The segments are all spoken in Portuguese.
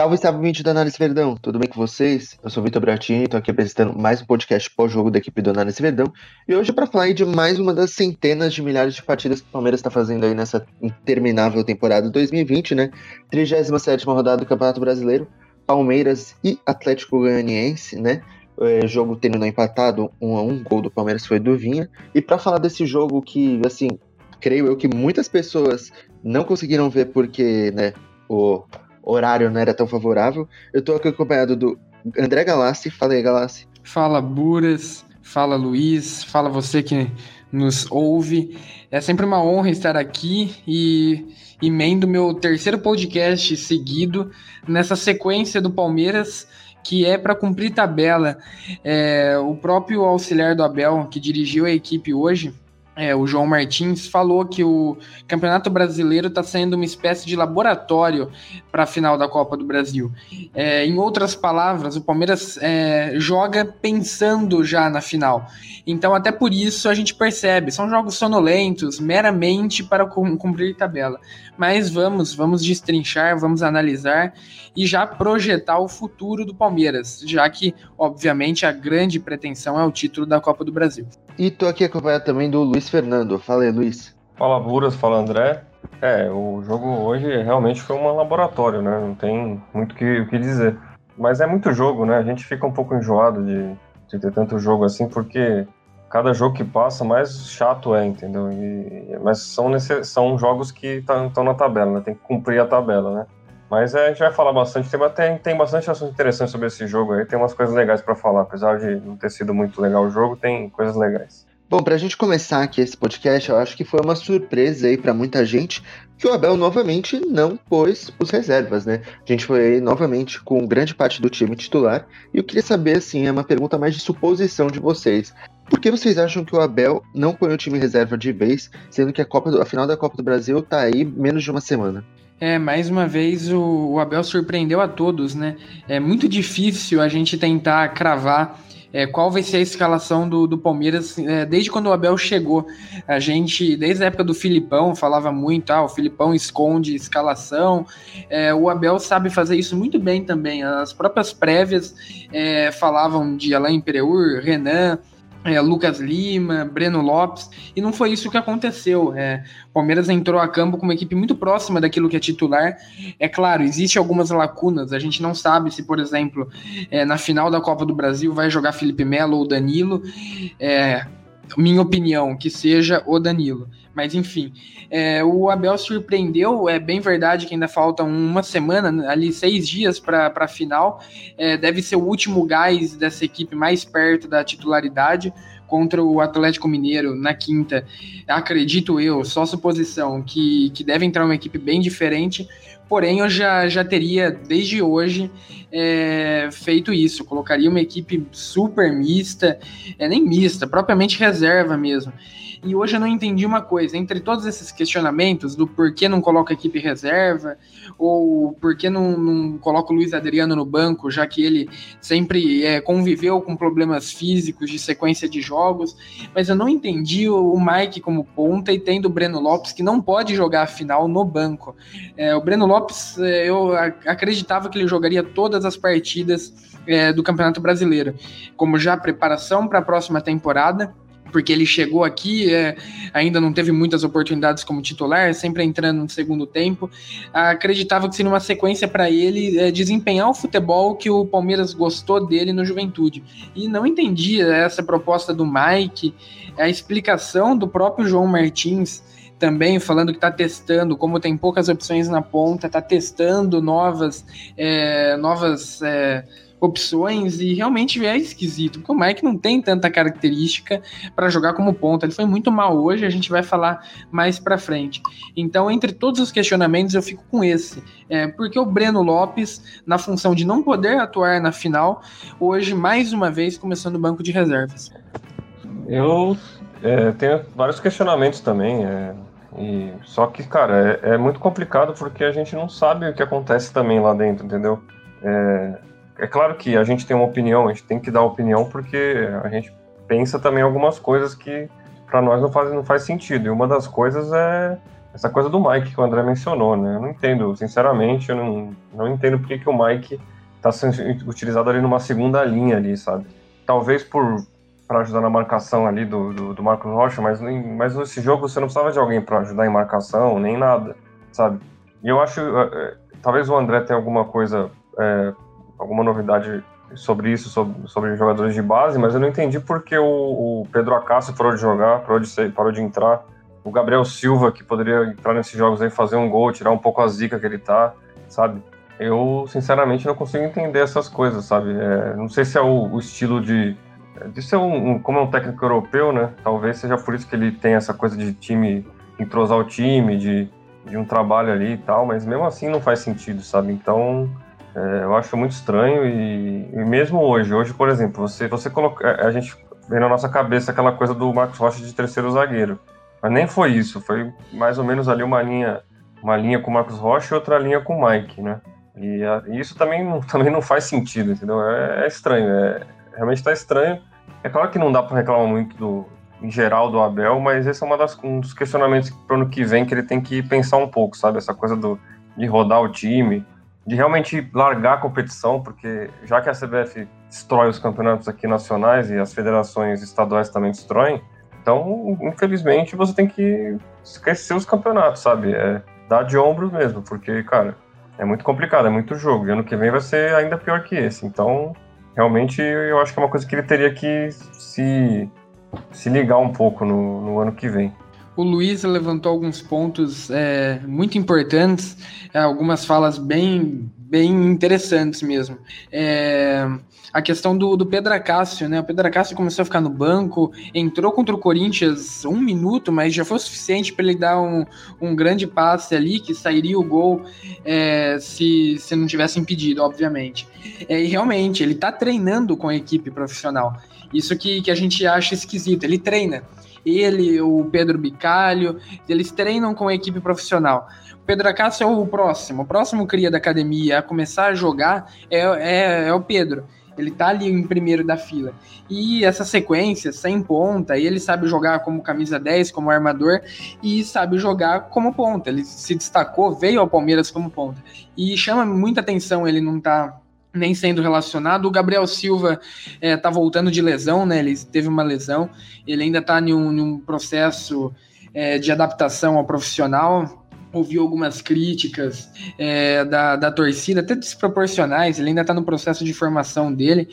Salve, salve, vídeo da Análise Verdão, tudo bem com vocês? Eu sou o Vitor Bratini, estou aqui apresentando mais um podcast pós-jogo da equipe do Análise Verdão e hoje para falar de mais uma das centenas de milhares de partidas que o Palmeiras está fazendo aí nessa interminável temporada 2020, né? 37 rodada do Campeonato Brasileiro, Palmeiras e Atlético Goianiense, né? É, jogo terminou empatado, um a um, gol do Palmeiras foi do Vinha. E para falar desse jogo que, assim, creio eu que muitas pessoas não conseguiram ver porque, né, o horário não era tão favorável. Eu tô aqui acompanhado do André Galassi. Fala aí, Galassi. Fala, Buras. Fala, Luiz. Fala você que nos ouve. É sempre uma honra estar aqui e emendo meu terceiro podcast seguido nessa sequência do Palmeiras que é para cumprir tabela. É, o próprio auxiliar do Abel, que dirigiu a equipe hoje, é, o João Martins falou que o Campeonato Brasileiro está sendo uma espécie de laboratório para a final da Copa do Brasil. É, em outras palavras, o Palmeiras é, joga pensando já na final. Então, até por isso a gente percebe, são jogos sonolentos, meramente para cumprir tabela. Mas vamos, vamos destrinchar, vamos analisar e já projetar o futuro do Palmeiras, já que, obviamente, a grande pretensão é o título da Copa do Brasil. E tô aqui acompanhado também do Luiz Fernando. Fala aí, Luiz. Fala, Buras. Fala, André. É, o jogo hoje realmente foi um laboratório, né? Não tem muito o que, que dizer. Mas é muito jogo, né? A gente fica um pouco enjoado de, de ter tanto jogo assim, porque cada jogo que passa, mais chato é, entendeu? E, mas são, são jogos que estão na tabela, né? Tem que cumprir a tabela, né? Mas é, a gente vai falar bastante, tem, tem, tem bastante assunto interessante sobre esse jogo aí, tem umas coisas legais para falar, apesar de não ter sido muito legal o jogo, tem coisas legais. Bom, para a gente começar aqui esse podcast, eu acho que foi uma surpresa aí para muita gente que o Abel novamente não pôs os reservas, né? A gente foi aí novamente com grande parte do time titular e eu queria saber, assim, é uma pergunta mais de suposição de vocês. Por que vocês acham que o Abel não põe o time reserva de vez, sendo que a, Copa do, a final da Copa do Brasil tá aí menos de uma semana? É, mais uma vez o, o, Abel surpreendeu a todos, né? É muito difícil a gente tentar cravar é, qual vai ser a escalação do, do Palmeiras é, desde quando o Abel chegou. A gente, desde a época do Filipão, falava muito, ah, o Filipão esconde escalação. É, o Abel sabe fazer isso muito bem também. As próprias prévias é, falavam de Alain Pereur, Renan, é, Lucas Lima, Breno Lopes, e não foi isso que aconteceu. É, Palmeiras entrou a campo com uma equipe muito próxima daquilo que é titular. É claro, existe algumas lacunas. A gente não sabe se, por exemplo, é, na final da Copa do Brasil vai jogar Felipe Melo ou Danilo. É, minha opinião, que seja o Danilo. Mas enfim, é, o Abel surpreendeu. É bem verdade que ainda falta uma semana, ali seis dias para a final. É, deve ser o último gás dessa equipe mais perto da titularidade contra o Atlético Mineiro na quinta. Acredito eu, só suposição, que, que deve entrar uma equipe bem diferente. Porém, eu já, já teria, desde hoje, é, feito isso. Colocaria uma equipe super mista, é, nem mista, propriamente reserva mesmo. E hoje eu não entendi uma coisa, entre todos esses questionamentos do porquê não coloca equipe reserva, ou porquê não, não coloca o Luiz Adriano no banco, já que ele sempre é, conviveu com problemas físicos de sequência de jogos, mas eu não entendi o, o Mike como ponta e tendo o Breno Lopes que não pode jogar a final no banco. É, o Breno Lopes, é, eu acreditava que ele jogaria todas as partidas é, do Campeonato Brasileiro, como já preparação para a próxima temporada porque ele chegou aqui, é, ainda não teve muitas oportunidades como titular, sempre entrando no segundo tempo. Acreditava que seria uma sequência para ele é, desempenhar o futebol que o Palmeiras gostou dele no Juventude. E não entendia essa proposta do Mike, a explicação do próprio João Martins também falando que está testando, como tem poucas opções na ponta, está testando novas, é, novas é, opções e realmente é esquisito, porque o Mike não tem tanta característica para jogar como ponta. Ele foi muito mal hoje, a gente vai falar mais para frente. Então, entre todos os questionamentos, eu fico com esse. É, porque o Breno Lopes, na função de não poder atuar na final, hoje, mais uma vez, começando o banco de reservas. Eu é, tenho vários questionamentos também. É, e, só que, cara, é, é, muito complicado porque a gente não sabe o que acontece também lá dentro, entendeu? É, é claro que a gente tem uma opinião, a gente tem que dar opinião porque a gente pensa também algumas coisas que para nós não faz, não faz sentido. E uma das coisas é, essa coisa do Mike que o André mencionou, né? Eu não entendo, sinceramente, eu não, não entendo por que, o Mike está sendo utilizado ali numa segunda linha ali, sabe? Talvez por para ajudar na marcação ali do, do, do, Marcos Rocha, mas, mas nesse jogo você não precisava de alguém para ajudar em marcação, nem nada, sabe? E eu acho, é, talvez o André tenha alguma coisa, é, alguma novidade sobre isso, sobre, sobre jogadores de base, mas eu não entendi porque o, o Pedro Acácio parou de jogar, parou de, ser, parou de entrar, o Gabriel Silva, que poderia entrar nesses jogos aí, fazer um gol, tirar um pouco a zica que ele tá, sabe? Eu, sinceramente, não consigo entender essas coisas, sabe? É, não sei se é o, o estilo de. De ser um, um, como é um técnico europeu, né? Talvez seja por isso que ele tem essa coisa de time, entrosar o time, de, de um trabalho ali e tal, mas mesmo assim não faz sentido, sabe? Então, é, eu acho muito estranho e, e, mesmo hoje, hoje, por exemplo, você, você coloca. É, a gente vê na nossa cabeça aquela coisa do Marcos Rocha de terceiro zagueiro. Mas nem foi isso, foi mais ou menos ali uma linha, uma linha com o Marcos Rocha e outra linha com o Mike, né? E, a, e isso também, também não faz sentido, entendeu? É, é estranho, é, realmente está estranho. É claro que não dá para reclamar muito do, em geral do Abel, mas esse é uma das, um dos questionamentos para o ano que vem que ele tem que pensar um pouco, sabe? Essa coisa do, de rodar o time, de realmente largar a competição, porque já que a CBF destrói os campeonatos aqui nacionais e as federações estaduais também destroem, então, infelizmente, você tem que esquecer os campeonatos, sabe? É dar de ombros mesmo, porque, cara, é muito complicado, é muito jogo. E ano que vem vai ser ainda pior que esse. Então, realmente, eu acho que é uma coisa que ele teria que se, se ligar um pouco no, no ano que vem. O Luiz levantou alguns pontos é, muito importantes, é, algumas falas bem, bem interessantes mesmo. É, a questão do, do Pedro Acácio, né? O Pedro Acácio começou a ficar no banco, entrou contra o Corinthians um minuto, mas já foi o suficiente para ele dar um, um grande passe ali, que sairia o gol é, se, se não tivesse impedido, obviamente. É, e realmente, ele está treinando com a equipe profissional. Isso que, que a gente acha esquisito. Ele treina. Ele, o Pedro Bicalho, eles treinam com a equipe profissional. O Pedro Acácio é o próximo. O próximo cria da academia a começar a jogar é, é, é o Pedro. Ele tá ali em primeiro da fila. E essa sequência, sem ponta, ele sabe jogar como camisa 10, como armador, e sabe jogar como ponta. Ele se destacou, veio ao Palmeiras como ponta. E chama muita atenção ele não tá nem sendo relacionado. O Gabriel Silva é, tá voltando de lesão, né? Ele teve uma lesão. Ele ainda tá em um, em um processo é, de adaptação ao profissional ouviu algumas críticas é, da, da torcida, até desproporcionais, ele ainda está no processo de formação dele,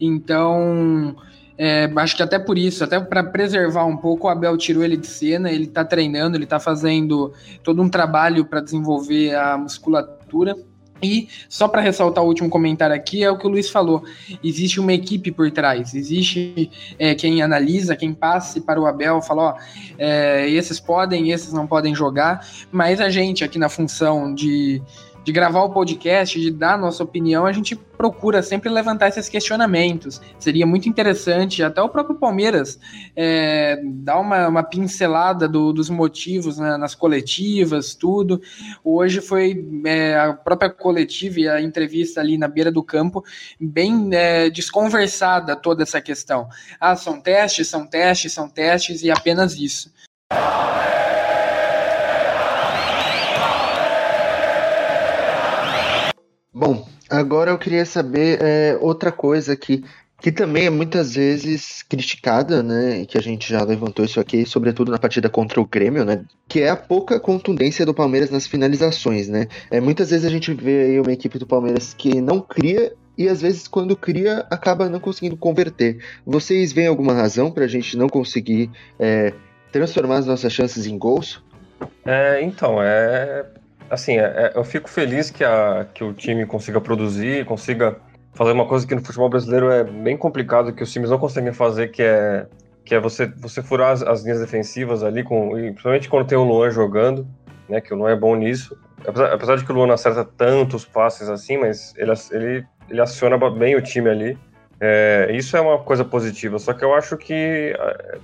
então é, acho que até por isso, até para preservar um pouco, o Abel tirou ele de cena, ele está treinando, ele está fazendo todo um trabalho para desenvolver a musculatura. E só para ressaltar o último comentário aqui, é o que o Luiz falou: existe uma equipe por trás, existe é, quem analisa, quem passe para o Abel, fala: ó, é, esses podem, esses não podem jogar, mas a gente aqui na função de de gravar o podcast, de dar a nossa opinião, a gente procura sempre levantar esses questionamentos. Seria muito interessante, até o próprio Palmeiras, é, dar uma, uma pincelada do, dos motivos né, nas coletivas, tudo. Hoje foi é, a própria coletiva e a entrevista ali na beira do campo, bem é, desconversada toda essa questão. Ah, são testes, são testes, são testes e apenas isso. Bom, agora eu queria saber é, outra coisa que, que também é muitas vezes criticada, né? E que a gente já levantou isso aqui, sobretudo na partida contra o Grêmio, né? Que é a pouca contundência do Palmeiras nas finalizações, né? É, muitas vezes a gente vê aí uma equipe do Palmeiras que não cria e às vezes quando cria acaba não conseguindo converter. Vocês veem alguma razão para a gente não conseguir é, transformar as nossas chances em gols? É, então, é assim, é, é, eu fico feliz que, a, que o time consiga produzir, consiga fazer uma coisa que no futebol brasileiro é bem complicado, que os times não conseguem fazer, que é, que é você, você furar as, as linhas defensivas ali, com, principalmente quando tem o Luan jogando, né, que o Luan é bom nisso. Apesar, apesar de que o Luan acerta tantos passes assim, mas ele, ele, ele aciona bem o time ali. É, isso é uma coisa positiva, só que eu acho que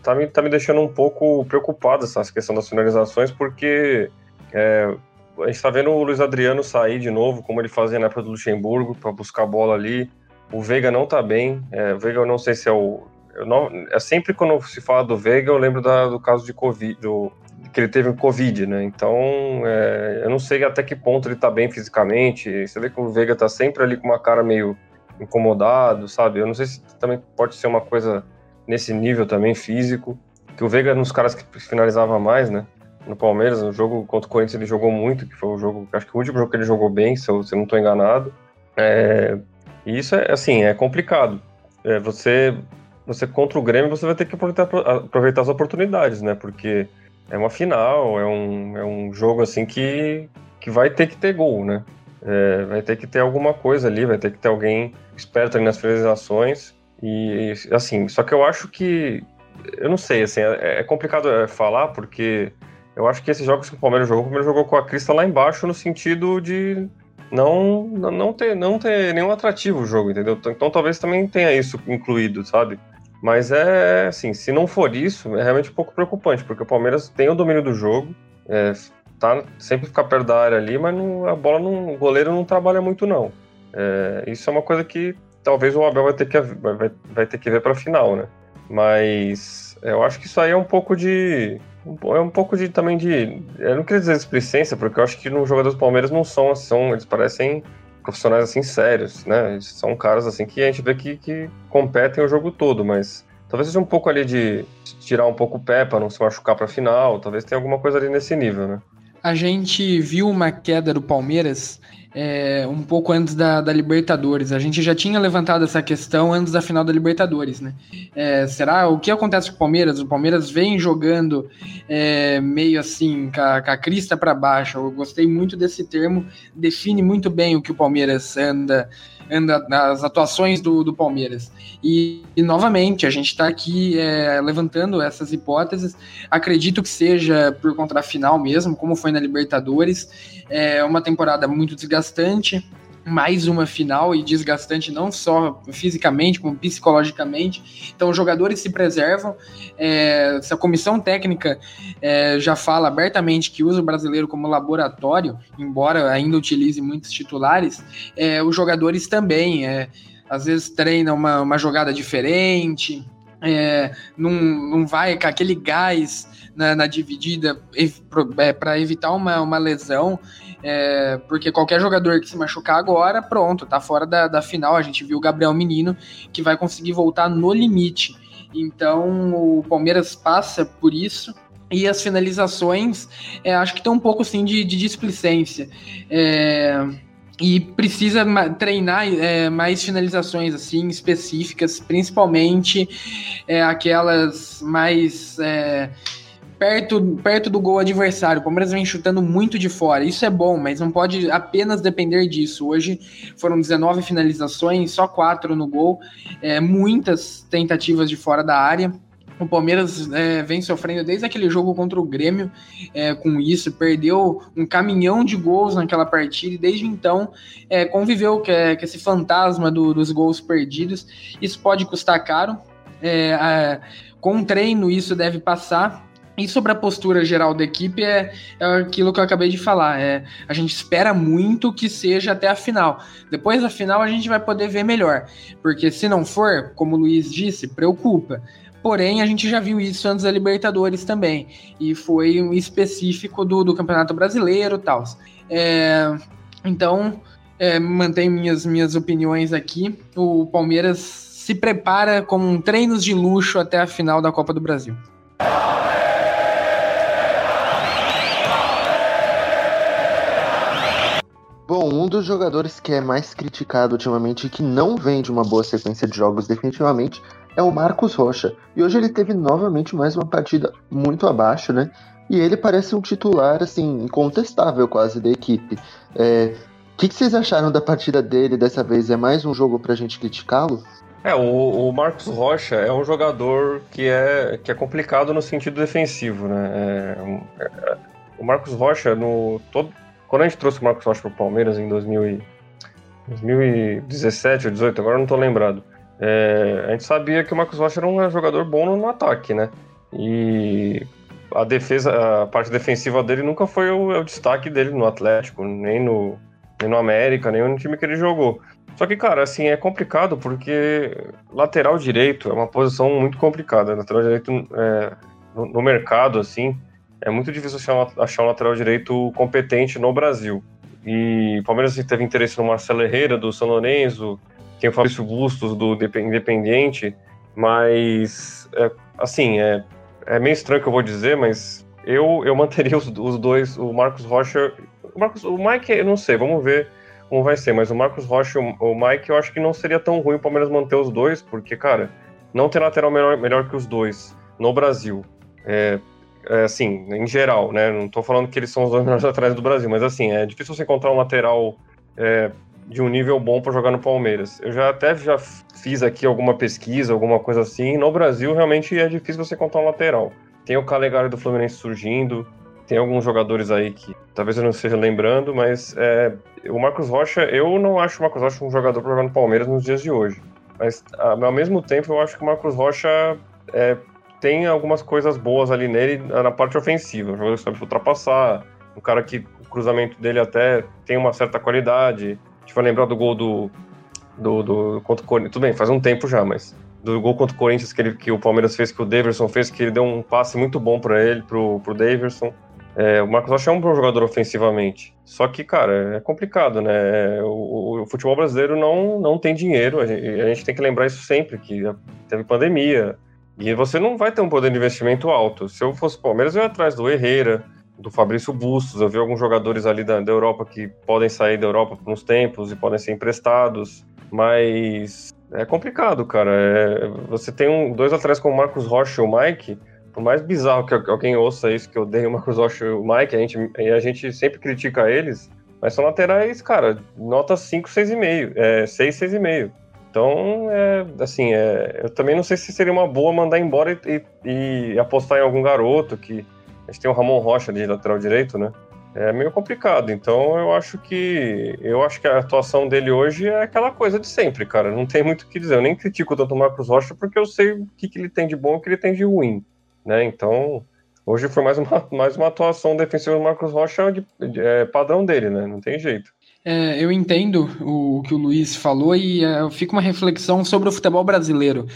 tá me, tá me deixando um pouco preocupado essa questão das finalizações, porque é, a gente está vendo o Luiz Adriano sair de novo, como ele fazia na época do Luxemburgo, para buscar bola ali. O Veiga não está bem. É, o Veiga eu não sei se é o, não, é sempre quando se fala do Veiga, eu lembro da, do caso de Covid, do, que ele teve Covid, né? Então, é, eu não sei até que ponto ele tá bem fisicamente. Você vê que o Veiga tá sempre ali com uma cara meio incomodado, sabe? Eu não sei se também pode ser uma coisa nesse nível também físico. Que o Veiga é um dos caras que finalizava mais, né? No Palmeiras, no jogo contra o Corinthians ele jogou muito, que foi o jogo, acho que o último jogo que ele jogou bem, se eu, se eu não estou enganado. É, e isso é assim, é complicado. É, você, você contra o Grêmio, você vai ter que aproveitar, aproveitar as oportunidades, né? Porque é uma final, é um, é um jogo assim que, que vai ter que ter gol, né? É, vai ter que ter alguma coisa ali, vai ter que ter alguém esperto ali nas finalizações. E assim, só que eu acho que. Eu não sei, assim, é, é complicado é, falar, porque eu acho que esses jogos que o Palmeiras jogou, o Palmeiras jogou com a crista lá embaixo no sentido de não, não, ter, não ter nenhum atrativo o jogo, entendeu? Então talvez também tenha isso incluído, sabe? Mas é assim, se não for isso, é realmente um pouco preocupante, porque o Palmeiras tem o domínio do jogo, é, tá, sempre fica perto da área ali, mas não, a bola não, o goleiro não trabalha muito, não. É, isso é uma coisa que talvez o Abel vai ter que, vai, vai ter que ver para final, né? Mas eu acho que isso aí é um pouco de. É um pouco de também de. Eu não queria dizer displicência, porque eu acho que nos jogadores do Palmeiras não são, são eles parecem profissionais assim sérios, né? Eles são caras assim que a gente vê que, que competem o jogo todo, mas talvez seja um pouco ali de tirar um pouco o pé para não se machucar para final, talvez tenha alguma coisa ali nesse nível, né? A gente viu uma queda do Palmeiras é, um pouco antes da, da, Libertadores. A gente já tinha levantado essa questão antes da final da Libertadores, né? É, será o que acontece com o Palmeiras? O Palmeiras vem jogando é, meio assim, com a, com a crista para baixo. Eu gostei muito desse termo, define muito bem o que o Palmeiras anda anda nas atuações do, do Palmeiras. E, e novamente, a gente está aqui é, levantando essas hipóteses. Acredito que seja por conta da final mesmo, como foi na Libertadores. É uma temporada muito desgastante mais uma final e desgastante não só fisicamente, como psicologicamente. Então, os jogadores se preservam. É, essa comissão técnica é, já fala abertamente que usa o brasileiro como laboratório, embora ainda utilize muitos titulares. É, os jogadores também, é, às vezes, treinam uma, uma jogada diferente. É, não, não vai com aquele gás na, na dividida para é, evitar uma, uma lesão. É, porque qualquer jogador que se machucar agora, pronto, tá fora da, da final. A gente viu o Gabriel Menino que vai conseguir voltar no limite. Então o Palmeiras passa por isso. E as finalizações, é, acho que tem um pouco sim de, de displicência. É, e precisa treinar é, mais finalizações assim específicas, principalmente é, aquelas mais é, perto, perto do gol adversário. O Palmeiras vem chutando muito de fora. Isso é bom, mas não pode apenas depender disso. Hoje foram 19 finalizações, só quatro no gol, é, muitas tentativas de fora da área. O Palmeiras é, vem sofrendo desde aquele jogo contra o Grêmio é, com isso, perdeu um caminhão de gols naquela partida e desde então é, conviveu com, é, esse fantasma do, dos gols perdidos. Isso pode custar caro. É, a, com treino, isso deve passar. E sobre a postura geral da equipe é, é, aquilo que eu acabei de falar. É, a gente espera muito que seja até a final. Depois da final a gente vai poder ver melhor. Porque se não for, como o Luiz disse, preocupa. Porém, a gente já viu isso antes da Libertadores também. E foi um específico do, do Campeonato Brasileiro e tal. É, então, é, mantenho minhas, minhas opiniões aqui. O Palmeiras se prepara com treinos de luxo até a final da Copa do Brasil. Bom, um dos jogadores que é mais criticado ultimamente e que não vem de uma boa sequência de jogos definitivamente é o Marcos Rocha. E hoje ele teve novamente mais uma partida muito abaixo, né? E ele parece um titular, assim, incontestável quase da equipe. É, o que, que, vocês acharam da partida dele dessa vez? É mais um jogo pra gente criticá-lo? É, o, o, Marcos Rocha é um jogador que é, que é complicado no sentido defensivo, né? É, é, o Marcos Rocha, no, todo, quando a gente trouxe o Marcos Rocha para o Palmeiras em 2000 e, 2017 ou 2018, agora não estou lembrado, é, a gente sabia que o Marcos Rocha era um jogador bom no, ataque, né? E a defesa, a parte defensiva dele nunca foi o, o, destaque dele no Atlético, nem no, nem no América, nem no time que ele jogou. Só que, cara, assim, é complicado porque lateral direito é uma posição muito complicada. Lateral direito é, no, no, mercado, assim, é muito difícil achar, um lateral direito competente no Brasil. E o Palmeiras teve interesse no Marcelo Herrera, do São Lourenço, tem o Fabrício Bustos, do Independiente, mas, é, assim, é, é meio estranho que eu vou dizer, mas eu, eu manteria os, os dois, o Marcos Rocha. O, Marcos, o Mike, eu não sei, vamos ver como vai ser, mas o Marcos Rocha e o, o Mike, eu acho que não seria tão ruim o Palmeiras manter os dois, porque, cara, não tem lateral melhor, melhor que os dois no Brasil. É, assim, em geral, né? Não tô falando que eles são os dois melhores laterais do Brasil, mas assim, é difícil você encontrar um lateral é, de um nível bom para jogar no Palmeiras. Eu já até já fiz aqui alguma pesquisa, alguma coisa assim. No Brasil, realmente é difícil você encontrar um lateral. Tem o Calegari do Fluminense surgindo, tem alguns jogadores aí que talvez eu não esteja lembrando, mas é, o Marcos Rocha, eu não acho o Marcos Rocha um jogador para jogar no Palmeiras nos dias de hoje. Mas ao mesmo tempo eu acho que o Marcos Rocha é, tem algumas coisas boas ali nele na parte ofensiva. Um jogador que sabe ultrapassar, um cara que o cruzamento dele até tem uma certa qualidade. A gente vai lembrar do gol do, do, do contra o Corinthians. Tudo bem, faz um tempo já, mas do gol contra o Corinthians que, ele, que o Palmeiras fez, que o Daverson fez, que ele deu um passe muito bom para ele, pro, pro Daverson. É, o Marcos Rocha é um bom jogador ofensivamente. Só que, cara, é complicado, né? O, o, futebol brasileiro não, não tem dinheiro. A gente, a gente, tem que lembrar isso sempre, que teve pandemia. E você não vai ter um poder de investimento alto. Se eu fosse Palmeiras, eu ia atrás do Herrera, do Fabrício Bustos. Eu vi alguns jogadores ali da, da Europa que podem sair da Europa por uns tempos e podem ser emprestados. Mas é complicado, cara. É, você tem um, dois atrás como o Marcos Rocha e o Mike por mais bizarro que alguém ouça isso, que eu dei o Marcos Rocha e o Mike, a gente, a gente sempre critica eles, mas são laterais, cara, nota 5, 6,5, é, 6, 6,5. Então, é, assim, é, eu também não sei se seria uma boa mandar embora e, e, e, apostar em algum garoto, que a gente tem o Ramon Rocha de lateral direito, né? É meio complicado. Então, eu acho que eu acho que a atuação dele hoje é aquela coisa de sempre, cara. Não tem muito o que dizer. Eu nem critico tanto o Marcos Rocha porque eu sei o que, que ele tem de bom e o que ele tem de ruim né? Então, hoje foi mais uma, mais uma atuação defensiva do Marcos Rocha de, de, é, padrão dele, né? Não tem jeito. É, eu entendo o que o Luiz falou e é, fica uma reflexão sobre o futebol brasileiro.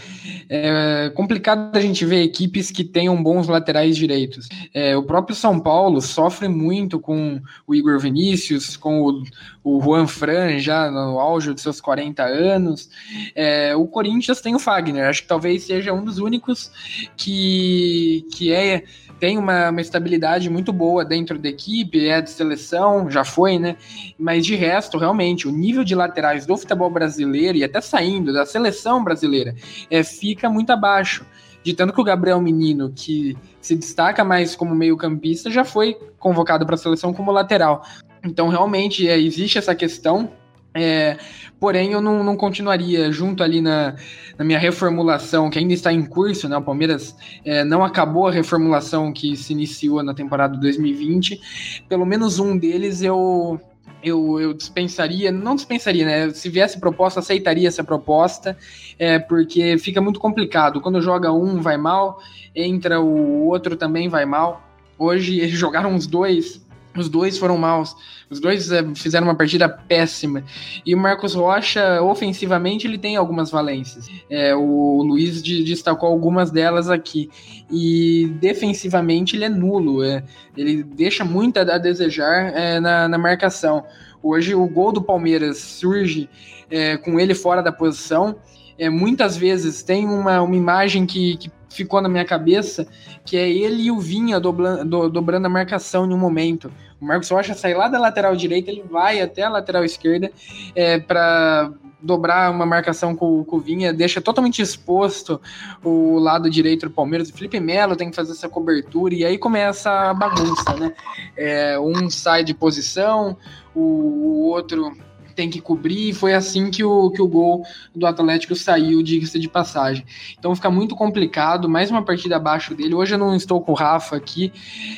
É complicado a gente ver equipes que tenham bons laterais direitos. É, o próprio São Paulo sofre muito com o Igor Vinícius, com o, o Juan Fran já no auge de seus 40 anos. É, o Corinthians tem o Fagner, acho que talvez seja um dos únicos que, que é tem uma, uma estabilidade muito boa dentro da equipe, é de seleção, já foi, né? Mas de resto, realmente, o nível de laterais do futebol brasileiro e até saindo da seleção brasileira é, fica muito abaixo. De tanto que o Gabriel Menino, que se destaca mais como meio-campista, já foi convocado para a seleção como lateral. Então, realmente, é, existe essa questão é, porém, eu não, não, continuaria junto ali na, na, minha reformulação, que ainda está em curso, né? O Palmeiras é, não acabou a reformulação que se iniciou na temporada 2020. Pelo menos um deles eu, eu, eu dispensaria, não dispensaria, né? Se viesse proposta, aceitaria essa proposta, é, porque fica muito complicado. Quando joga um, vai mal, entra o outro também vai mal. Hoje eles jogaram os dois os dois foram maus. Os dois é, fizeram uma partida péssima. E o Marcos Rocha, ofensivamente, ele tem algumas valências. É, o Luiz destacou algumas delas aqui. E defensivamente, ele é nulo. É, ele deixa muito a, a desejar é, na, na, marcação. Hoje, o gol do Palmeiras surge é, com ele fora da posição. É, muitas vezes tem uma, uma imagem que, que ficou na minha cabeça, que é ele e o Vinha dobrando, do, dobrando a marcação em um momento. O Marcos Rocha sai lá da lateral direita, ele vai até a lateral esquerda é, para dobrar uma marcação com, com o Vinha, deixa totalmente exposto o lado direito do Palmeiras. O Felipe Melo tem que fazer essa cobertura e aí começa a bagunça, né? É, um sai de posição, o, o outro tem que cobrir, e foi assim que o, que o gol do Atlético saiu, diga-se de passagem. Então fica muito complicado, mais uma partida abaixo dele. Hoje eu não estou com o Rafa aqui,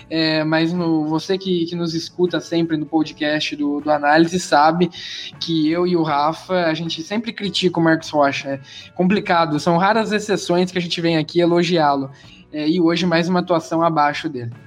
é, mas no, você que, que nos escuta sempre no podcast do, do Análise sabe que eu e o Rafa, a gente sempre critica o Marcos Rocha. É complicado, são raras exceções que a gente vem aqui elogiá-lo. É, e hoje mais uma atuação abaixo dele.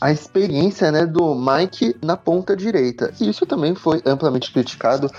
a experiência né, do Mike na ponta direita. E isso também foi amplamente criticado.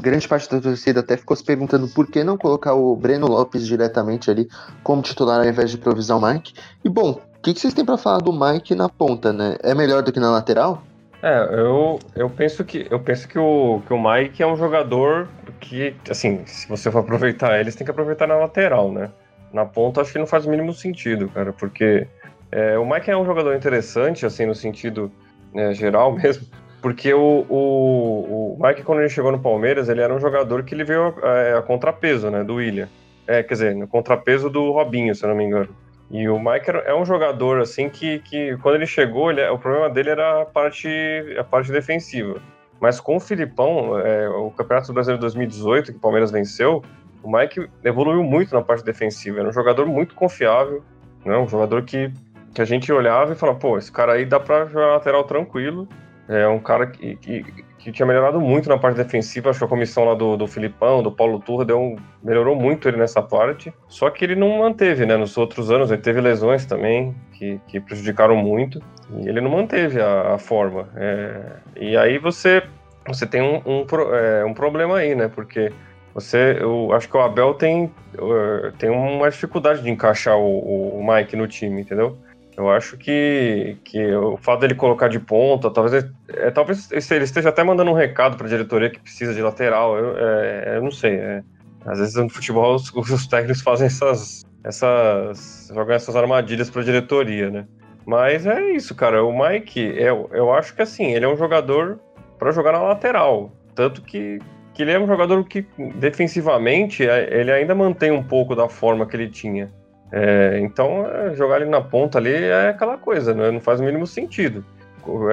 Grande parte da torcida até ficou se perguntando por que não colocar o Breno Lopes diretamente ali como titular ao invés de improvisar o Mike. E bom, o que, que vocês têm para falar do Mike na ponta, né? É melhor do que na lateral? É, eu, eu penso que eu penso que o, que o Mike é um jogador que, assim, se você for aproveitar ele, você tem que aproveitar na lateral, né? Na ponta acho que não faz o mínimo sentido, cara, porque é, o Mike é um jogador interessante, assim, no sentido né, geral mesmo, porque o, o, o Mike, quando ele chegou no Palmeiras, ele era um jogador que ele veio a, a contrapeso, né, do William. É, quer dizer, no contrapeso do Robinho, se eu não me engano. E o Mike é um jogador, assim, que, que quando ele chegou, ele, o problema dele era a parte, a parte defensiva. Mas com o Filipão, é, o Campeonato Brasileiro 2018, que o Palmeiras venceu, o Mike evoluiu muito na parte defensiva. Era um jogador muito confiável, né, um jogador que que a gente olhava e falava, pô, esse cara aí dá pra jogar lateral tranquilo. É um cara que, que, que, tinha melhorado muito na parte defensiva. Acho que a comissão lá do, do Filipão, do Paulo Turra, deu um, melhorou muito ele nessa parte. Só que ele não manteve, né? Nos outros anos ele teve lesões também que, que prejudicaram muito. E ele não manteve a, a forma. É, e aí você, você tem um, um, é, um problema aí, né? Porque você, eu acho que o Abel tem, uh, tem uma dificuldade de encaixar o, o Mike no time, entendeu? Eu acho que, que o fato dele colocar de ponta, talvez, é, talvez ele esteja até mandando um recado para a diretoria que precisa de lateral. Eu, é, eu não sei. É, às vezes no futebol os, os, técnicos fazem essas, essas jogam essas armadilhas para a diretoria, né? Mas é isso, cara. O Mike, eu, eu acho que assim, ele é um jogador para jogar na lateral. Tanto que, que ele é um jogador que defensivamente é, ele ainda mantém um pouco da forma que ele tinha. É, então, é, jogar ele na ponta ali é aquela coisa, né? não faz o mínimo sentido.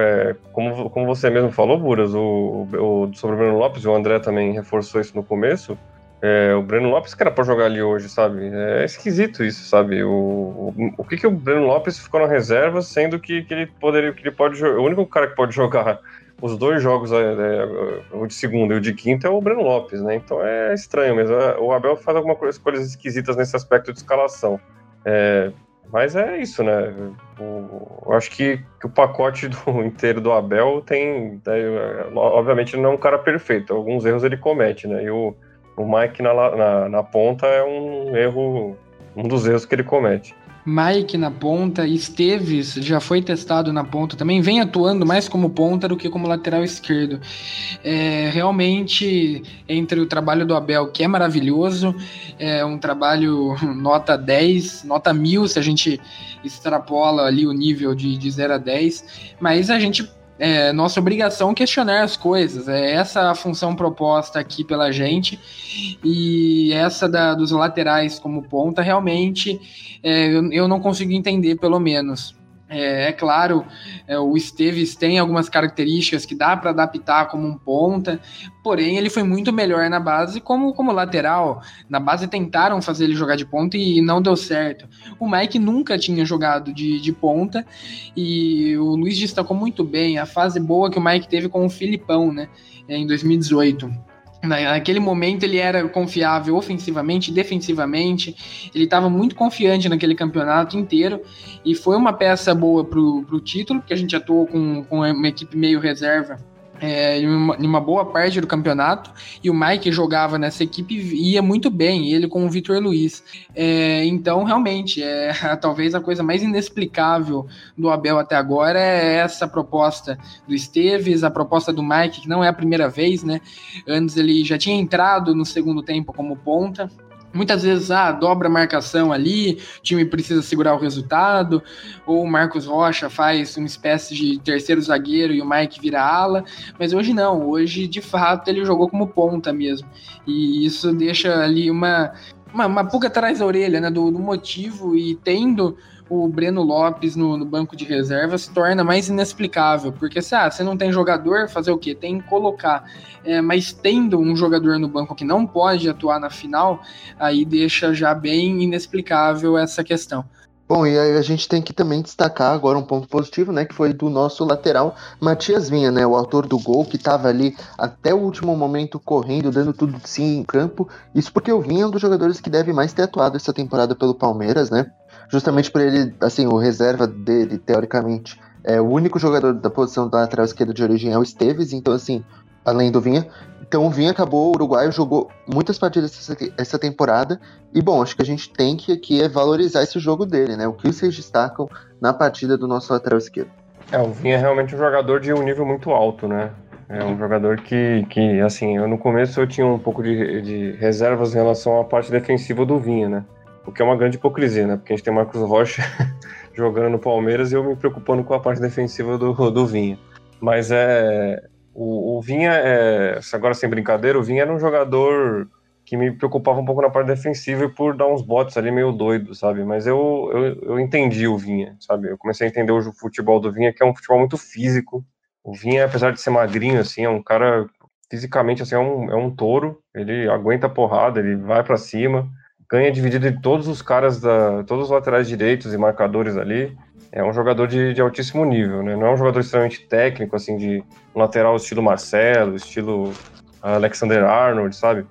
É, como, como você mesmo falou, Buras, o, o, sobre o Breno Lopes, o André também reforçou isso no começo. É, o Breno Lopes que era para jogar ali hoje, sabe? É esquisito isso, sabe? O, o, o que, que o Breno Lopes ficou na reserva, sendo que, que ele poderia, que ele pode o único cara que pode jogar os dois jogos, é, é, o de segunda e o de quinta, é o Breno Lopes, né? Então é estranho mesmo. É, o Abel faz algumas coisas esquisitas nesse aspecto de escalação. É, mas é isso, né? Eu acho que, que, o pacote do, inteiro do Abel tem. É, obviamente, ele não é um cara perfeito. Alguns erros ele comete, né? E o, o Mike na, na, na ponta é um erro. Um dos erros que ele comete. Mike na ponta, Esteves já foi testado na ponta também, vem atuando mais como ponta do que como lateral esquerdo. É, realmente, entre o trabalho do Abel, que é maravilhoso, é um trabalho nota 10, nota 1000, se a gente extrapola ali o nível de, de 0 a 10, mas a gente é nossa obrigação questionar as coisas. É essa a função proposta aqui pela gente. E essa da, dos laterais como ponta, realmente, é, eu, eu não consigo entender, pelo menos. É, é, claro, é, o Esteves tem algumas características que dá para adaptar como um ponta, porém ele foi muito melhor na base como, como lateral. Na base tentaram fazer ele jogar de ponta e não deu certo. O Mike nunca tinha jogado de, de ponta e o Luiz destacou muito bem a fase boa que o Mike teve com o Filipão né, em 2018. Naquele momento ele era confiável ofensivamente, defensivamente, ele estava muito confiante naquele campeonato inteiro. E foi uma peça boa para o título, porque a gente atuou com, com uma equipe meio reserva é, em, uma, em, uma, boa parte do campeonato, e o Mike jogava nessa equipe ia muito bem, ele com o Vitor Luiz. É, então, realmente, é, talvez a coisa mais inexplicável do Abel até agora é essa proposta do Esteves, a proposta do Mike, que não é a primeira vez, né? Antes ele já tinha entrado no segundo tempo como ponta, Muitas vezes, ah, dobra a marcação ali, o time precisa segurar o resultado, ou o Marcos Rocha faz uma espécie de terceiro zagueiro e o Mike vira ala, mas hoje não, hoje de fato ele jogou como ponta mesmo, e isso deixa ali uma, uma, uma pulga atrás da orelha, né, do, do motivo, e tendo o Breno Lopes no, no banco de reserva se torna mais inexplicável, porque se ah, você não tem jogador, fazer o quê? Tem que colocar. É, mas tendo um jogador no banco que não pode atuar na final, aí deixa já bem inexplicável essa questão. Bom, e aí a gente tem que também destacar agora um ponto positivo, né, que foi do nosso lateral Matias Vinha, né, o autor do gol que estava ali até o último momento correndo, dando tudo de si em campo. Isso porque o Vinha é um dos jogadores que deve mais ter atuado essa temporada pelo Palmeiras, né? Justamente por ele, assim, o reserva dele, teoricamente, é o único jogador da posição da lateral esquerda de origem é o Esteves, então assim, além do Vinha, então o Vinha acabou, o uruguaio jogou muitas partidas essa, temporada. E bom, acho que a gente tem que aqui é valorizar esse jogo dele, né? O que vocês destacam na partida do nosso lateral esquerdo? É, o Vinha é realmente um jogador de um nível muito alto, né? É um jogador que, que assim, eu no começo eu tinha um pouco de, de reservas em relação à parte defensiva do Vinha, né? O que é uma grande hipocrisia, né? Porque a gente tem Marcos Rocha jogando no Palmeiras e eu me preocupando com a parte defensiva do, do Vinha. Mas é, o, o Vinha, é, agora sem brincadeira, o Vinha era um jogador que me preocupava um pouco na parte defensiva e por dar uns botes ali meio doido, sabe? Mas eu, eu, eu entendi o Vinha, sabe? Eu comecei a entender o futebol do Vinha, que é um futebol muito físico. O Vinha, apesar de ser magrinho, assim, é um cara fisicamente, assim, é um, é um touro. Ele aguenta a porrada, ele vai para cima, ganha dividido de todos os caras, da, todos os laterais direitos e marcadores ali é um jogador de, de, altíssimo nível, né? Não é um jogador extremamente técnico, assim, de lateral estilo Marcelo, estilo Alexander Arnold, sabe?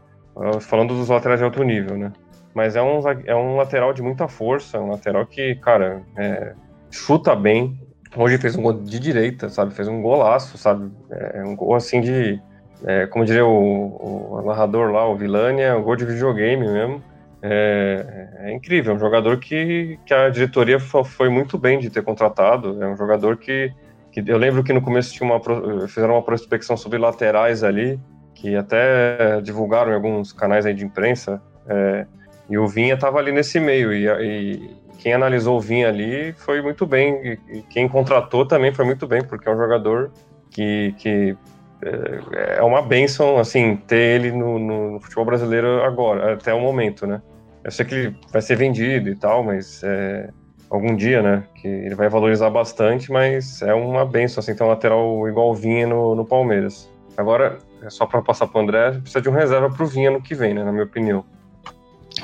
Falando dos laterais de alto nível, né? Mas é um, é um lateral de muita força, um lateral que, cara, é, chuta bem. Hoje fez um gol de direita, sabe? Fez um golaço, sabe? É um gol assim de. É, como diria o, o narrador lá, o Vilani, é um gol de videogame mesmo. É, é, incrível, é um jogador que, que a diretoria foi muito bem de ter contratado. É um jogador que, que eu lembro que no começo tinha uma, fizeram uma prospecção sobre laterais ali, que até divulgaram em alguns canais aí de imprensa. É, e o Vinha estava ali nesse meio. E, e, quem analisou o Vinha ali foi muito bem. E, quem contratou também foi muito bem, porque é um jogador que, que é, é uma benção, assim, ter ele no, no, futebol brasileiro agora, até o momento, né? Eu sei que ele vai ser vendido e tal, mas é, algum dia, né? Que ele vai valorizar bastante, mas é uma benção, assim, ter um lateral igual o Vinha no, no Palmeiras. Agora, é só para passar para o André, precisa de um reserva para o Vinha no que vem, né? Na minha opinião.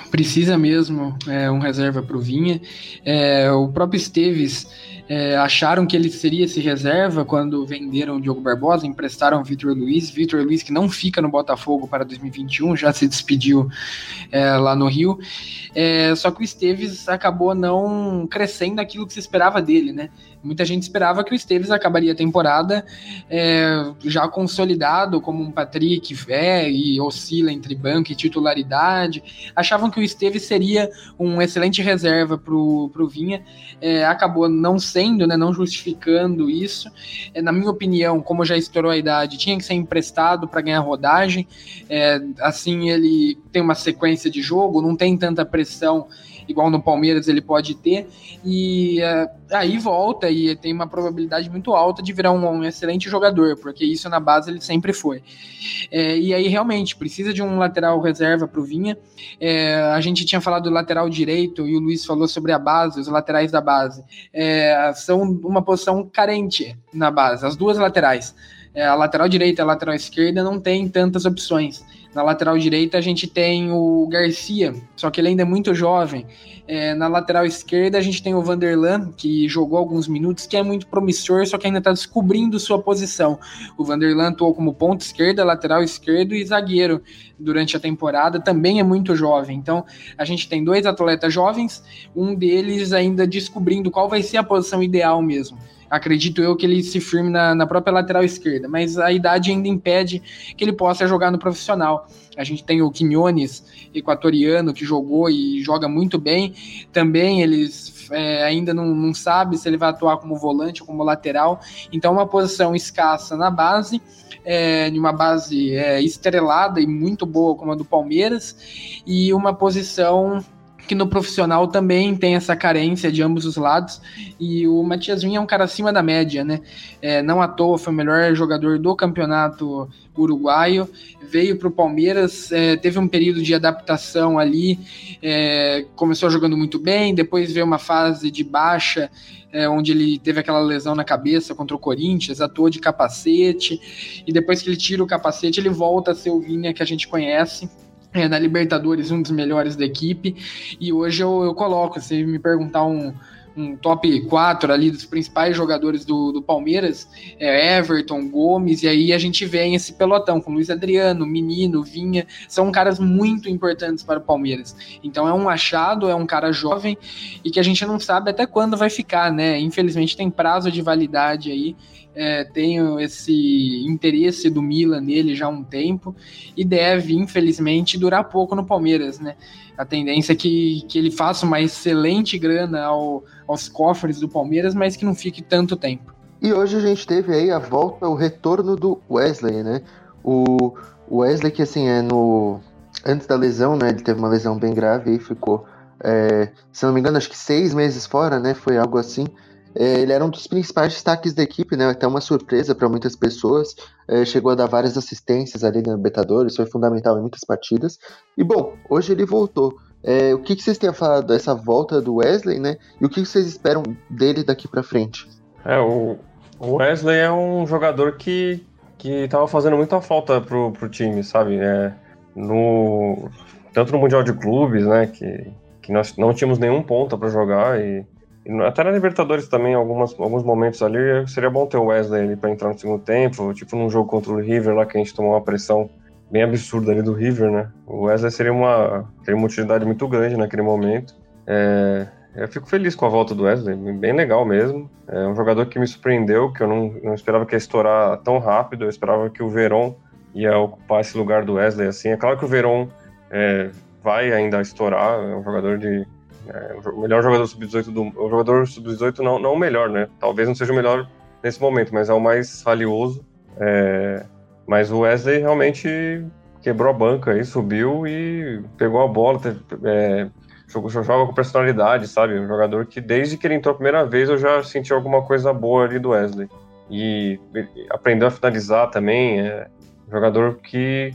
Precisa mesmo é, um reserva para o Vinha. É, o próprio Esteves é, acharam que ele seria esse reserva quando venderam o Diogo Barbosa, emprestaram o Vitor Luiz. Vitor Luiz, que não fica no Botafogo para 2021, já se despediu é, lá no Rio. É, só que o Esteves acabou não crescendo aquilo que se esperava dele, né? Muita gente esperava que o Esteves acabaria a temporada é, já consolidado como um Patrick é e oscila entre banco e titularidade. Achavam que o Esteves seria um excelente reserva para o Vinha. É, acabou não sendo, né, não justificando isso. É, na minha opinião, como já estourou a idade, tinha que ser emprestado para ganhar rodagem. É, assim ele tem uma sequência de jogo, não tem tanta pressão igual no Palmeiras ele pode ter, e uh, aí volta e tem uma probabilidade muito alta de virar um, um excelente jogador, porque isso na base ele sempre foi. É, e aí realmente precisa de um lateral reserva para o Vinha. É, a gente tinha falado do lateral direito e o Luiz falou sobre a base, os laterais da base. É, são uma posição carente na base, as duas laterais. É, a lateral direita e a lateral esquerda não tem tantas opções. Na lateral direita a gente tem o Garcia, só que ele ainda é muito jovem. É, na lateral esquerda a gente tem o Vanderlan, que jogou alguns minutos, que é muito promissor, só que ainda está descobrindo sua posição. O Vanderlan atuou como ponta esquerda, lateral esquerdo e zagueiro durante a temporada, também é muito jovem. Então a gente tem dois atletas jovens, um deles ainda descobrindo qual vai ser a posição ideal mesmo acredito eu que ele se firme na, na, própria lateral esquerda, mas a idade ainda impede que ele possa jogar no profissional. A gente tem o Quinones, equatoriano, que jogou e joga muito bem. Também eles é, ainda não, não sabe se ele vai atuar como volante ou como lateral. Então, uma posição escassa na base, é, uma base é, estrelada e muito boa como a do Palmeiras, e uma posição que no profissional também tem essa carência de ambos os lados. E o Matias Vinha é um cara acima da média, né? É, não à toa foi o melhor jogador do campeonato uruguaio. Veio para o Palmeiras, é, teve um período de adaptação ali, é, começou jogando muito bem, depois veio uma fase de baixa. É, onde ele teve aquela lesão na cabeça contra o Corinthians, atuou de capacete, e depois que ele tira o capacete, ele volta a ser o Vinha que a gente conhece é, na Libertadores, um dos melhores da equipe. E hoje eu, eu coloco, se me perguntar um, um top 4 ali dos principais jogadores do, do Palmeiras, é Everton, Gomes, e aí a gente vem esse pelotão com Luiz Adriano, Menino, Vinha, são caras muito importantes para o Palmeiras. Então é um achado, é um cara jovem e que a gente não sabe até quando vai ficar, né? Infelizmente tem prazo de validade aí é, tenho esse interesse do Milan nele já há um tempo e deve, infelizmente, durar pouco no Palmeiras, né? A tendência é que, que ele faça uma excelente grana ao, aos cofres do Palmeiras, mas que não fique tanto tempo. E hoje a gente teve aí a volta, o retorno do Wesley, né? O Wesley que assim é no antes da lesão, né? Ele teve uma lesão bem grave e ficou, é, se não me engano, acho que seis meses fora, né? Foi algo assim. É, ele era um dos principais destaques da equipe, né? Até uma surpresa para muitas pessoas. É, chegou a dar várias assistências ali na Libertadores, foi fundamental em muitas partidas. E bom, hoje ele voltou. É, o que, que, vocês têm a falar dessa volta do Wesley, né? E o que, que vocês esperam dele daqui para frente? É, o Wesley é um jogador que, que tava fazendo muita falta pro, pro time, sabe? É, no, tanto no Mundial de Clubes, né? Que, que nós não tínhamos nenhum ponta para jogar e até na Libertadores também, algumas, alguns momentos ali, seria bom ter o Wesley ali pra entrar no segundo tempo, tipo num jogo contra o River lá, que a gente tomou uma pressão bem absurda ali do River, né? O Wesley seria uma, teria uma utilidade muito grande naquele momento. É, eu fico feliz com a volta do Wesley, bem legal mesmo. É um jogador que me surpreendeu, que eu não, não esperava que ia estourar tão rápido, eu esperava que o Verón ia ocupar esse lugar do Wesley, assim. É claro que o Verón é, vai ainda estourar, é um jogador de é, o melhor jogador sub-18 do. O jogador sub-18 não, não o melhor, né? Talvez não seja o melhor nesse momento, mas é o mais valioso. É, mas o Wesley realmente quebrou a banca aí, subiu e pegou a bola, é, joga com personalidade, sabe? Um jogador que desde que ele entrou a primeira vez eu já senti alguma coisa boa ali do Wesley. E aprendeu a finalizar também. É um jogador que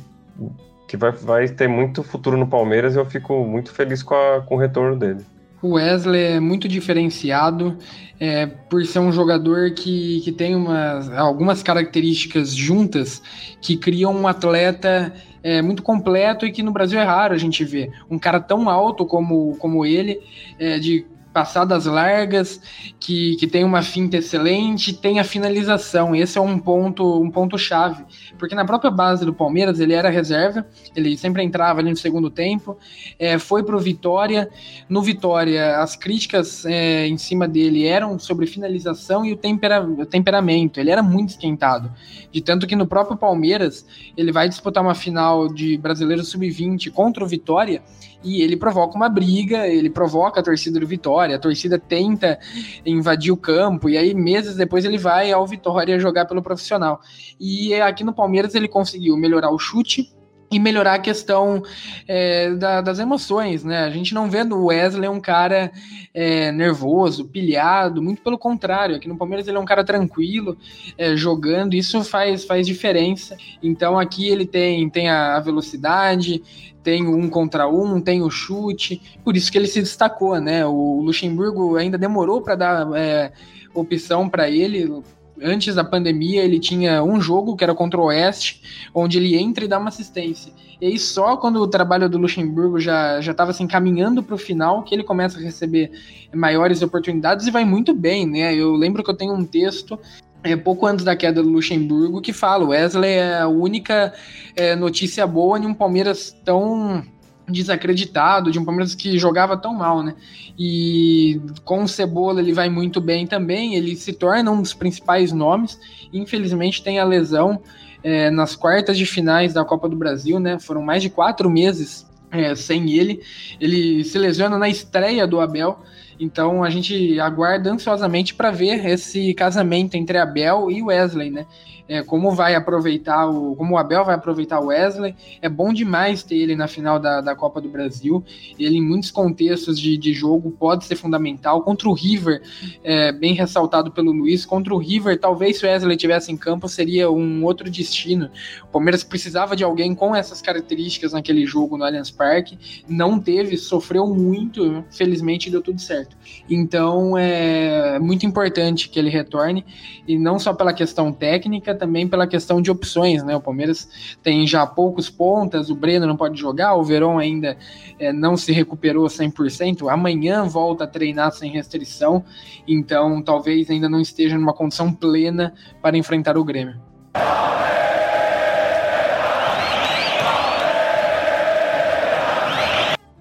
que vai, vai ter muito futuro no Palmeiras e eu fico muito feliz com, a, com o retorno dele. O Wesley é muito diferenciado é, por ser um jogador que, que tem umas, algumas características juntas que criam um atleta é, muito completo e que no Brasil é raro a gente ver. Um cara tão alto como, como ele, é, de passadas largas, que, que tem uma finta excelente, tem a finalização. Esse é um ponto um ponto chave, porque na própria base do Palmeiras ele era reserva, ele sempre entrava ali no segundo tempo, é, foi pro Vitória. No Vitória as críticas é, em cima dele eram sobre finalização e o, tempera, o temperamento. Ele era muito esquentado, de tanto que no próprio Palmeiras ele vai disputar uma final de Brasileiro Sub-20 contra o Vitória e ele provoca uma briga, ele provoca a torcida do Vitória, a torcida tenta invadir o campo, e aí meses depois ele vai ao Vitória jogar pelo profissional. E aqui no Palmeiras ele conseguiu melhorar o chute, e melhorar a questão é, da, das emoções, né? A gente não vê no Wesley um cara é, nervoso, pilhado, muito pelo contrário. Aqui no Palmeiras ele é um cara tranquilo, é, jogando, isso faz, faz diferença. Então aqui ele tem, tem a velocidade, tem o um contra um, tem o chute, por isso que ele se destacou, né? O Luxemburgo ainda demorou para dar é, opção para ele antes da pandemia, ele tinha um jogo que era contra o Oeste, onde ele entra e dá uma assistência. E aí, só quando o trabalho do Luxemburgo já estava assim, caminhando para o final, que ele começa a receber maiores oportunidades e vai muito bem, né? Eu lembro que eu tenho um texto é, pouco antes da queda do Luxemburgo que fala: Wesley é a única é, notícia boa em um Palmeiras tão desacreditado, de um Palmeiras que jogava tão mal, né? E com o Cebola ele vai muito bem também, ele se torna um dos principais nomes. Infelizmente tem a lesão é, nas quartas de finais da Copa do Brasil, né? Foram mais de quatro meses é, sem ele. Ele se lesiona na estreia do Abel. Então a gente aguarda ansiosamente para ver esse casamento entre Abel e Wesley, né? é, como vai aproveitar o. Como o Abel vai aproveitar o Wesley. É bom demais ter ele na final da, da Copa do Brasil. Ele, em muitos contextos de, de jogo, pode ser fundamental. Contra o River, é, bem ressaltado pelo Luiz, contra o River, talvez se o Wesley tivesse em campo, seria um outro destino. O Palmeiras precisava de alguém com essas características naquele jogo no Allianz Parque. Não teve, sofreu muito, felizmente deu tudo certo. Então é muito importante que ele retorne, e não só pela questão técnica, também pela questão de opções, né? O Palmeiras tem já poucos pontas, o Breno não pode jogar, o Verón ainda é, não se recuperou 100%, amanhã volta a treinar sem restrição, então talvez ainda não esteja numa condição plena para enfrentar o Grêmio.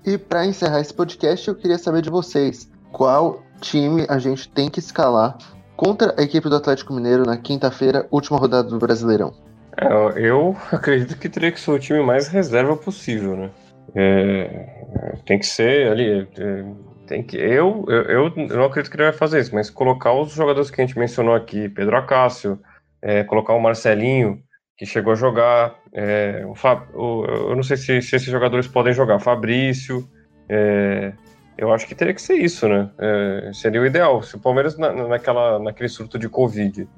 E para encerrar esse podcast, eu queria saber de vocês, qual time a gente tem que escalar contra a equipe do Atlético Mineiro na quinta-feira, última rodada do Brasileirão? É, eu acredito que teria que ser o time mais reserva possível, né? É, tem que ser ali. É, tem que, eu, eu, eu, não acredito que ele vai fazer isso, mas colocar os jogadores que a gente mencionou aqui, Pedro Acácio, é, colocar o Marcelinho, que chegou a jogar, é, o, o, eu não sei se, se, esses jogadores podem jogar, Fabrício, é, eu acho que teria que ser isso, né? É, seria o ideal. Se o Palmeiras, na, naquela, naquele surto de Covid,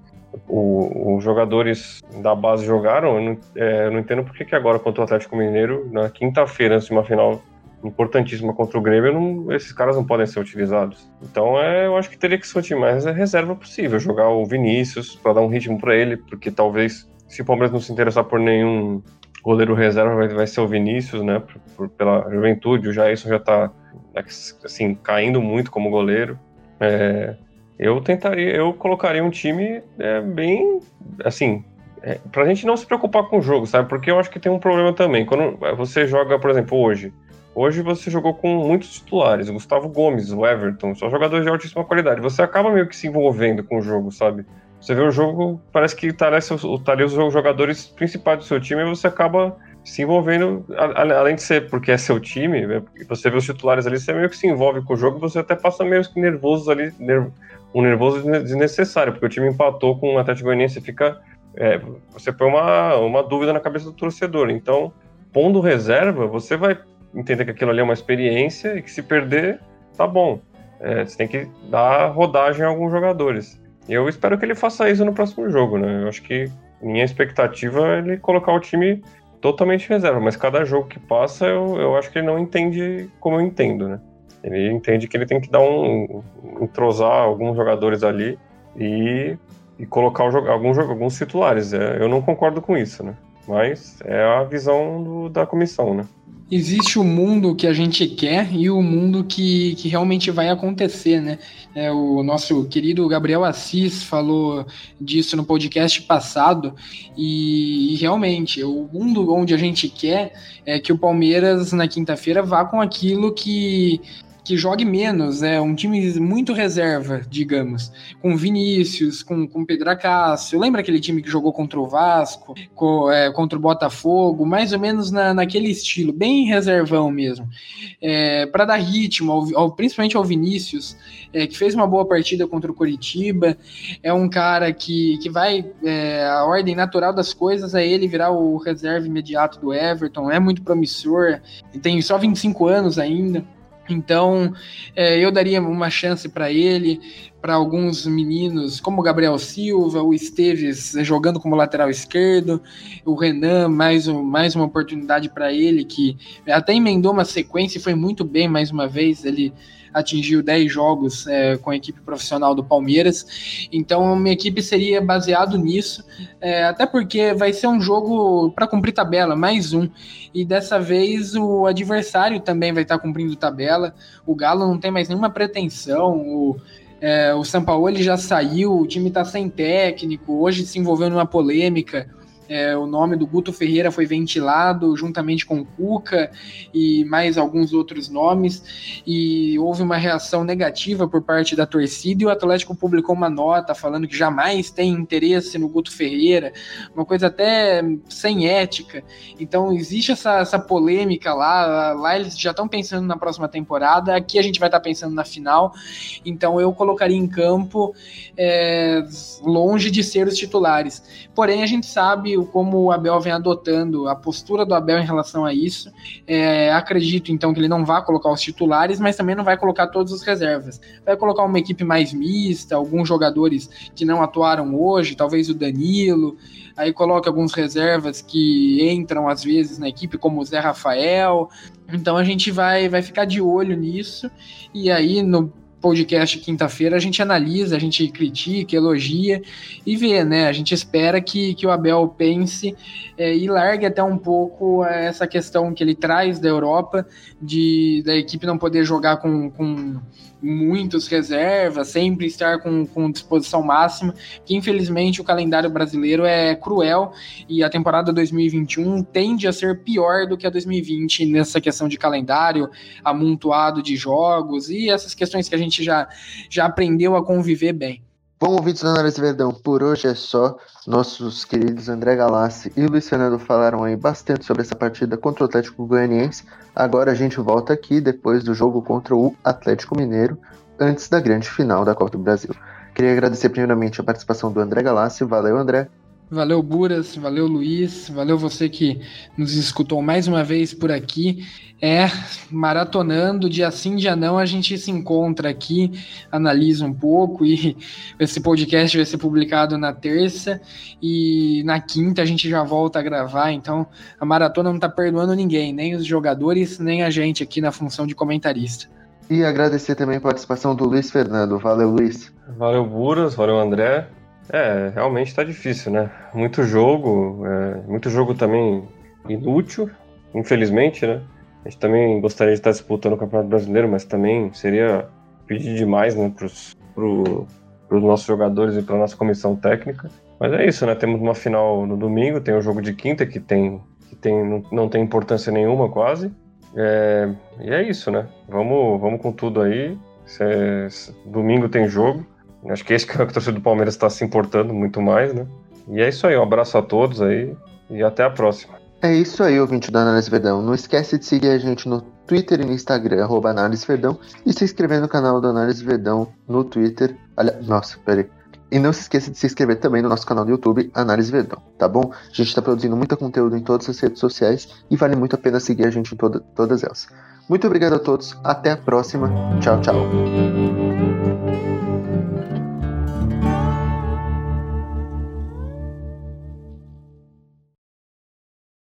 o, os jogadores da base jogaram, eu não, é, eu não entendo por que agora, contra o Atlético Mineiro, na quinta-feira, antes de uma final importantíssima contra o Grêmio, não, esses caras não podem ser utilizados. Então, é, eu acho que teria que ser o time mais reserva possível. Jogar o Vinícius para dar um ritmo para ele, porque talvez, se o Palmeiras não se interessar por nenhum goleiro reserva, vai, vai ser o Vinícius, né? Por, por, pela juventude, o Jairson já está assim, caindo muito como goleiro. É, eu tentaria, eu colocaria um time é, bem, assim, é, pra gente não se preocupar com o jogo, sabe? Porque eu acho que tem um problema também. Quando você joga, por exemplo, hoje, hoje você jogou com muitos titulares, Gustavo Gomes, o Everton, são jogadores de altíssima qualidade. Você acaba meio que se envolvendo com o jogo, sabe? Você vê o jogo, parece que tá, tá ali os jogadores principais do seu time e você acaba se envolvendo, além de ser porque é seu time, né, você vê os titulares ali, você meio que se envolve com o jogo, você até passa meio que nervoso ali, um nervoso desnecessário, porque o time empatou com o Atlético Goianiense, fica, é, você põe uma, uma dúvida na cabeça do torcedor. Então, pondo reserva, você vai entender que aquilo ali é uma experiência e que se perder, tá bom. É, você tem que dar rodagem a alguns jogadores. Eu espero que ele faça isso no próximo jogo, né? Eu acho que minha expectativa é ele colocar o time totalmente reserva, mas cada jogo que passa eu, eu acho que ele não entende como eu entendo, né? Ele entende que ele tem que dar um. entrosar alguns jogadores ali e, e colocar o, alguns, alguns titulares. É, eu não concordo com isso, né? Mas é a visão do, da comissão, né? existe o mundo que a gente quer e o mundo que, que realmente vai acontecer, né? É, o nosso querido Gabriel Assis falou disso no podcast passado e, e realmente o mundo onde a gente quer é que o Palmeiras na quinta-feira vá com aquilo que que jogue menos, é um time muito reserva, digamos, com Vinícius, com, com Pedro Acácio. Lembra aquele time que jogou contra o Vasco, é, contra o Botafogo, mais ou menos na, naquele estilo, bem reservão mesmo, é, para dar ritmo, ao, ao, principalmente ao Vinícius, é, que fez uma boa partida contra o Coritiba. É um cara que, que vai, é, a ordem natural das coisas é ele virar o reserva imediato do Everton, é muito promissor, tem só 25 anos ainda. Então, é, eu daria uma chance para ele, para alguns meninos, como o Gabriel Silva, o Esteves jogando como lateral esquerdo, o Renan, mais, um, mais uma oportunidade para ele, que até emendou uma sequência e foi muito bem mais uma vez. Ele atingiu 10 jogos é, com a equipe profissional do Palmeiras. Então, minha equipe seria baseado nisso, é, até porque vai ser um jogo para cumprir tabela, mais um. E dessa vez o adversário também vai estar tá cumprindo tabela. O Galo não tem mais nenhuma pretensão. O, é, o ele já saiu, o time está sem técnico, hoje se envolveu numa polêmica É, o nome do Guto Ferreira foi ventilado juntamente com o Cuca e mais alguns outros nomes, e houve uma reação negativa por parte da torcida e o Atlético publicou uma nota falando que jamais tem interesse no Guto Ferreira, uma coisa até sem ética. Então existe essa, essa polêmica lá, lá eles já estão pensando na próxima temporada, aqui a gente vai estar tá pensando na final, então eu colocaria em campo é, longe de ser os titulares. Porém, a gente sabe como o Abel vem adotando a postura do Abel em relação a isso. É, acredito então que ele não vai colocar os titulares, mas também não vai colocar todos os reservas. Vai colocar uma equipe mais mista, alguns jogadores que não atuaram hoje, talvez o Danilo. Aí coloca alguns reservas que entram às vezes na equipe, como o Zé Rafael. Então a gente vai, vai ficar de olho nisso. E aí, no podcast quinta-feira, a gente analisa, a gente critica, elogia e vê, né? A gente espera que, que o Abel pense é, e largue até um pouco essa questão que ele traz da Europa, de da equipe não poder jogar com, com muitos reservas, sempre estar com, com disposição máxima, que infelizmente o calendário brasileiro é cruel e a temporada 2021 tende a ser pior do que a 2020 nessa questão de calendário, amontoado de jogos e essas questões que a gente já, já aprendeu a conviver bem. Bom, ouvintes do Análise Verdão, por hoje é só. Nossos queridos André Galassi e Luiz Fernando falaram aí bastante sobre essa partida contra o Atlético Goianiense. Agora a gente volta aqui depois do jogo contra o Atlético Mineiro, antes da grande final da Copa do Brasil. Queria agradecer primeiramente a participação do André Galassi. Valeu, André. Valeu, Buras. Valeu, Luiz. Valeu você que nos escutou mais uma vez por aqui. É, maratonando, dia sim, dia não, a gente se encontra aqui, analisa um pouco e esse podcast vai ser publicado na terça e na quinta a gente já volta a gravar. Então, a maratona não tá perdoando ninguém, nem os jogadores, nem a gente aqui na função de comentarista. E agradecer também a participação do Luiz Fernando. Valeu, Luiz. Valeu, Buras. Valeu, André. É, realmente está difícil, né? Muito jogo, é, muito jogo também inútil, infelizmente, né? A gente também gostaria de estar disputando o Campeonato Brasileiro, mas também seria pedir demais, né, para pro, os nossos jogadores e para nossa comissão técnica. Mas é isso, né? Temos uma final no domingo, tem o jogo de quinta que tem que tem não, não tem importância nenhuma quase. É, e é isso, né? Vamos, vamos com tudo aí. É, domingo tem jogo. Acho que é esse que a torcida do Palmeiras está se importando muito mais, né? E é isso aí, um abraço a todos aí e até a próxima. É isso aí, ouvinte do Análise Verdão. Não esquece de seguir a gente no Twitter e no Instagram, arroba Análise Verdão, e se inscrever no canal do Análise Verdão no Twitter. Nossa, peraí. E não se esqueça de se inscrever também no nosso canal do YouTube, Análise Verdão, tá bom? A gente está produzindo muito conteúdo em todas as redes sociais e vale muito a pena seguir a gente em toda, todas elas. Muito obrigado a todos, até a próxima. Tchau, tchau.